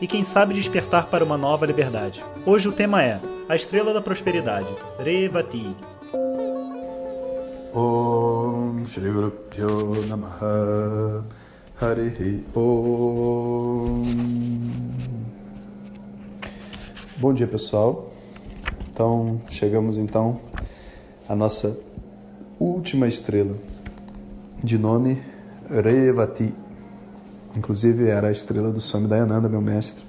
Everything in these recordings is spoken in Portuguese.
e, quem sabe, despertar para uma nova liberdade. Hoje o tema é A Estrela da Prosperidade, Revati. Bom dia pessoal, então chegamos então à nossa última estrela de nome Revati. Inclusive era a estrela do Swami Dayananda, meu mestre.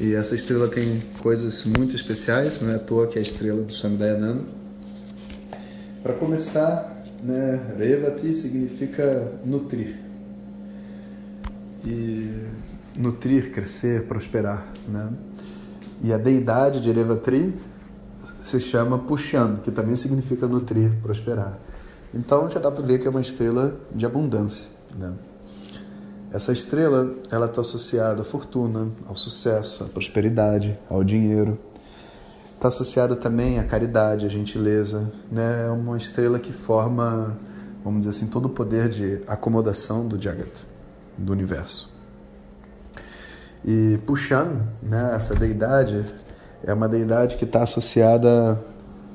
E essa estrela tem coisas muito especiais, não é à toa que é a estrela do Swami Dayananda. Para começar, né, Revati significa nutrir. E nutrir, crescer, prosperar, né? E a deidade de Revatri se chama Pushan, que também significa nutrir, prosperar. Então já dá para ver que é uma estrela de abundância. Né? Essa estrela ela está associada à fortuna, ao sucesso, à prosperidade, ao dinheiro. Está associada também à caridade, à gentileza. Né? É uma estrela que forma, vamos dizer assim, todo o poder de acomodação do Jagat, do universo. E Pushan, né, essa deidade, é uma deidade que está associada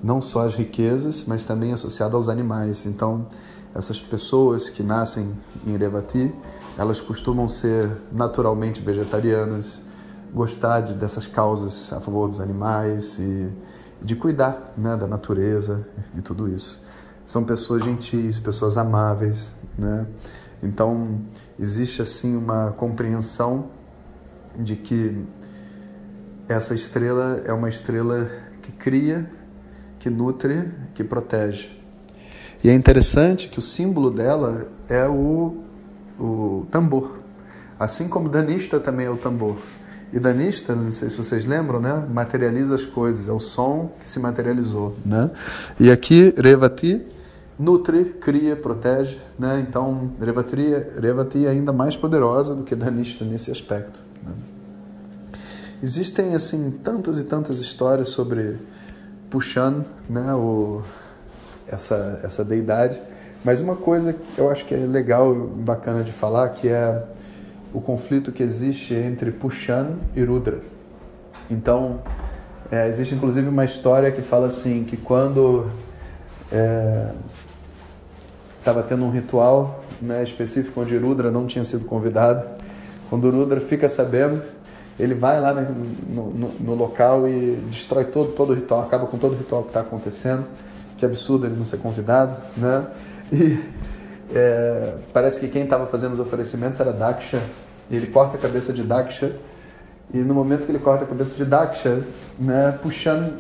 não só às riquezas, mas também associada aos animais. Então, essas pessoas que nascem em Revati, elas costumam ser naturalmente vegetarianas, gostar de, dessas causas a favor dos animais e de cuidar né, da natureza e tudo isso. São pessoas gentis, pessoas amáveis, né? Então, existe assim uma compreensão de que essa estrela é uma estrela que cria que nutre, que protege. E é interessante que o símbolo dela é o, o tambor. Assim como Danista também é o tambor. E Danista, não sei se vocês lembram, né? materializa as coisas, é o som que se materializou. Né? E aqui, Revati, nutre, cria, protege. Né? Então, Revati, Revati é ainda mais poderosa do que Danista nesse aspecto. Né? Existem assim tantas e tantas histórias sobre puxando né, o, essa, essa deidade. Mas uma coisa que eu acho que é legal, bacana de falar, que é o conflito que existe entre Pushan e Rudra. Então, é, existe inclusive uma história que fala assim, que quando estava é, tendo um ritual né, específico onde Rudra não tinha sido convidado, quando Rudra fica sabendo, ele vai lá no, no, no, local e destrói todo, todo o ritual, acaba com todo o ritual que está acontecendo. Que absurdo ele não ser convidado, né? E é, parece que quem estava fazendo os oferecimentos era Daksha. E ele corta a cabeça de Daksha. E no momento que ele corta a cabeça de Daksha, né,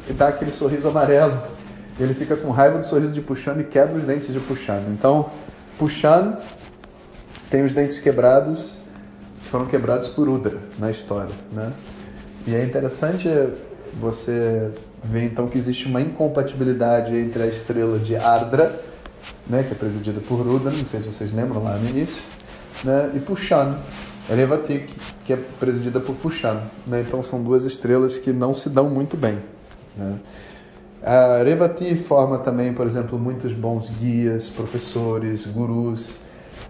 e dá aquele sorriso amarelo, ele fica com raiva do sorriso de Puxando e quebra os dentes de Puxando. Então, Puxando tem os dentes quebrados foram quebrados por Udra na história, né? E é interessante você ver então que existe uma incompatibilidade entre a estrela de Ardra, né, que é presidida por Rudra, não sei se vocês lembram lá no início, né, e Pushan, Revati, que é presidida por Pushan. Né? Então são duas estrelas que não se dão muito bem. Né? A Revati forma também, por exemplo, muitos bons guias, professores, gurus,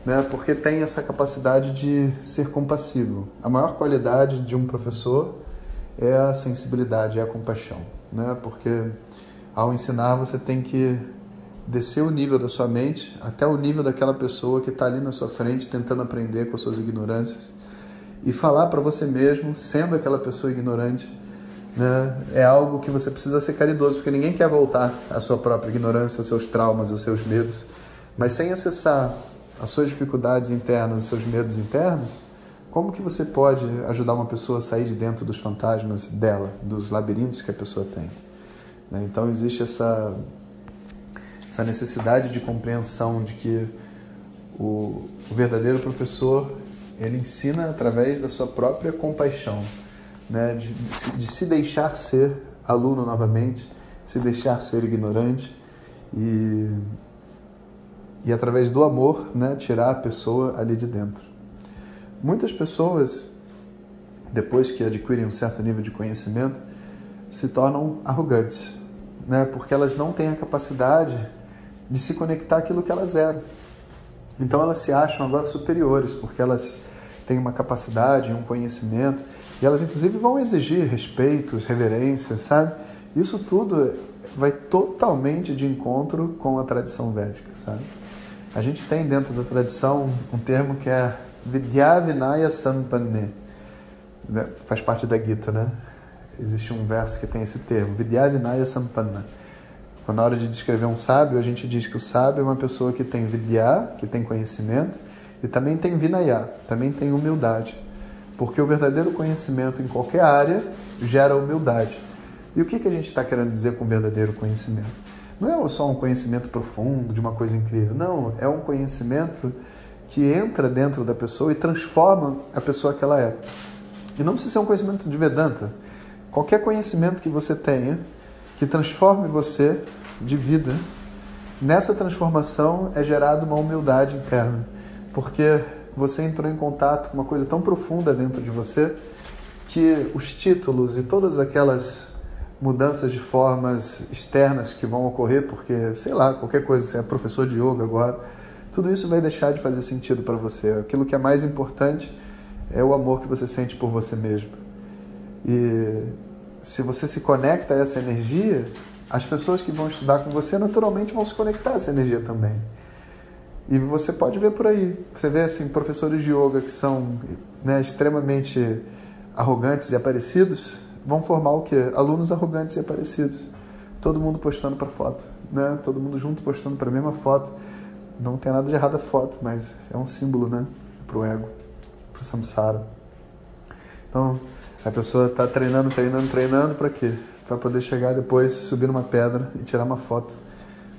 né? porque tem essa capacidade de ser compassivo. A maior qualidade de um professor é a sensibilidade, é a compaixão, né? porque ao ensinar você tem que descer o nível da sua mente até o nível daquela pessoa que está ali na sua frente tentando aprender com as suas ignorâncias e falar para você mesmo, sendo aquela pessoa ignorante, né, é algo que você precisa ser caridoso, porque ninguém quer voltar à sua própria ignorância, aos seus traumas, aos seus medos, mas sem acessar as suas dificuldades internas, os seus medos internos, como que você pode ajudar uma pessoa a sair de dentro dos fantasmas dela, dos labirintos que a pessoa tem? Né? Então existe essa essa necessidade de compreensão de que o, o verdadeiro professor ele ensina através da sua própria compaixão. né? de, de, de se deixar ser aluno novamente, se deixar ser ignorante e, e através do amor, né, tirar a pessoa ali de dentro. Muitas pessoas, depois que adquirem um certo nível de conhecimento, se tornam arrogantes, né, porque elas não têm a capacidade de se conectar àquilo que elas eram. Então elas se acham agora superiores, porque elas têm uma capacidade, um conhecimento, e elas inclusive vão exigir respeitos, reverências, sabe? Isso tudo vai totalmente de encontro com a tradição védica, sabe? A gente tem dentro da tradição um termo que é Vidyavinaya Sampanne, faz parte da Gita, né? Existe um verso que tem esse termo, Vidyavinaya Sampanna. Quando na hora de descrever um sábio, a gente diz que o sábio é uma pessoa que tem vidya, que tem conhecimento, e também tem vinaya, também tem humildade. Porque o verdadeiro conhecimento em qualquer área gera humildade. E o que, que a gente está querendo dizer com verdadeiro conhecimento? Não é só um conhecimento profundo de uma coisa incrível. Não, é um conhecimento que entra dentro da pessoa e transforma a pessoa que ela é. E não precisa ser um conhecimento de Vedanta. Qualquer conhecimento que você tenha que transforme você de vida, nessa transformação é gerada uma humildade interna. Porque você entrou em contato com uma coisa tão profunda dentro de você que os títulos e todas aquelas mudanças de formas externas que vão ocorrer, porque, sei lá, qualquer coisa, você é professor de yoga agora, tudo isso vai deixar de fazer sentido para você. Aquilo que é mais importante é o amor que você sente por você mesmo. E se você se conecta a essa energia, as pessoas que vão estudar com você naturalmente vão se conectar a essa energia também. E você pode ver por aí, você vê assim professores de yoga que são né, extremamente arrogantes e aparecidos, vão formar o quê? Alunos arrogantes e aparecidos. Todo mundo postando para foto, né? Todo mundo junto postando para a mesma foto. Não tem nada de errado a foto, mas é um símbolo, né? Para o ego, para o samsara. Então, a pessoa está treinando, treinando, treinando para quê? Para poder chegar depois, subir numa pedra e tirar uma foto.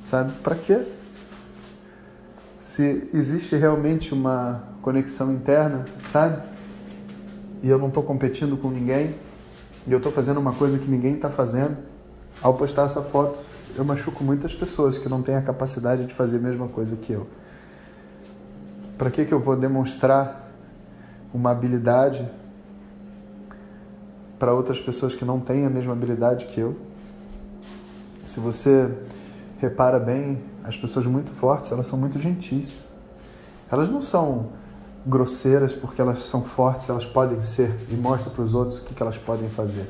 Sabe? Para quê? Se existe realmente uma conexão interna, sabe? E eu não estou competindo com ninguém, e eu estou fazendo uma coisa que ninguém está fazendo, ao postar essa foto, eu machuco muitas pessoas que não têm a capacidade de fazer a mesma coisa que eu. Para que, que eu vou demonstrar uma habilidade para outras pessoas que não têm a mesma habilidade que eu? Se você repara bem, as pessoas muito fortes, elas são muito gentis. Elas não são grosseiras porque elas são fortes, elas podem ser e mostram para os outros o que, que elas podem fazer.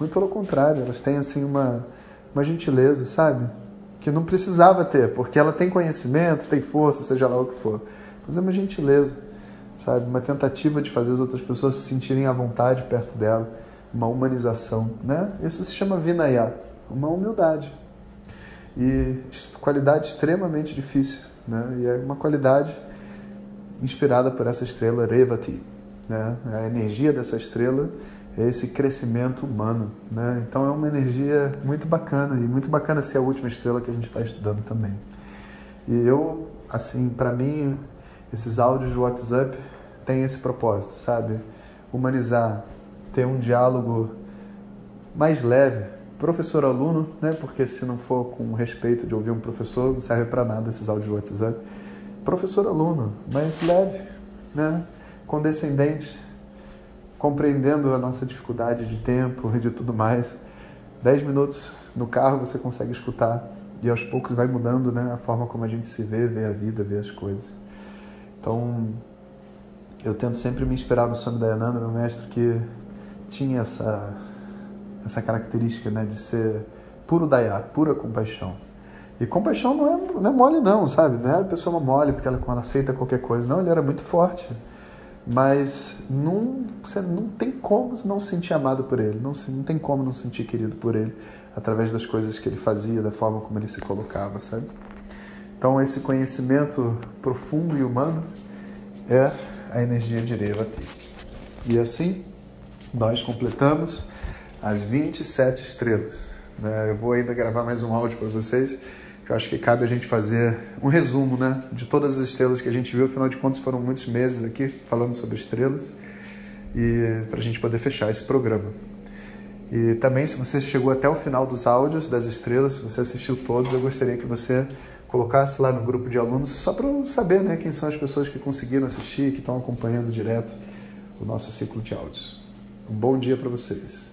Muito pelo contrário, elas têm assim uma, uma gentileza, sabe? Que não precisava ter, porque ela tem conhecimento, tem força, seja lá o que for. Mas é uma gentileza, sabe? Uma tentativa de fazer as outras pessoas se sentirem à vontade perto dela, uma humanização, né? Isso se chama vinaya, uma humildade. E qualidade extremamente difícil, né? E é uma qualidade inspirada por essa estrela Revati. Né? A energia dessa estrela é esse crescimento humano. Né? Então é uma energia muito bacana e muito bacana ser a última estrela que a gente está estudando também. E eu, assim, para mim, esses áudios de WhatsApp têm esse propósito, sabe? Humanizar, ter um diálogo mais leve, professor-aluno, né? Porque se não for com respeito de ouvir um professor, não serve para nada esses áudios de WhatsApp professor-aluno, mas leve, né? condescendente, compreendendo a nossa dificuldade de tempo e de tudo mais. Dez minutos no carro você consegue escutar e aos poucos vai mudando né? a forma como a gente se vê, vê a vida, vê as coisas. Então, eu tento sempre me inspirar no Swami Dayananda, meu mestre, que tinha essa, essa característica né? de ser puro daya, pura compaixão. E compaixão não é, não é mole, não, sabe? Não é a pessoa mole porque ela, aceita qualquer coisa. Não, ele era muito forte. Mas não, você não tem como não se sentir amado por ele. Não, não tem como não se sentir querido por ele através das coisas que ele fazia, da forma como ele se colocava, sabe? Então, esse conhecimento profundo e humano é a energia de Revati. E assim, nós completamos as 27 estrelas. Né? Eu vou ainda gravar mais um áudio para vocês eu acho que cabe a gente fazer um resumo né, de todas as estrelas que a gente viu. Afinal de contas, foram muitos meses aqui falando sobre estrelas. e para a gente poder fechar esse programa. E também, se você chegou até o final dos áudios das estrelas, se você assistiu todos, eu gostaria que você colocasse lá no grupo de alunos, só para eu saber né, quem são as pessoas que conseguiram assistir, que estão acompanhando direto o nosso ciclo de áudios. Um bom dia para vocês.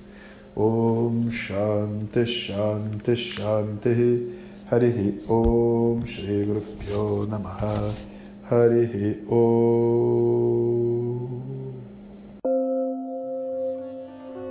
Om Shanti Shanti Shanti Harihi Om Shri Guru Namaha Harihi Om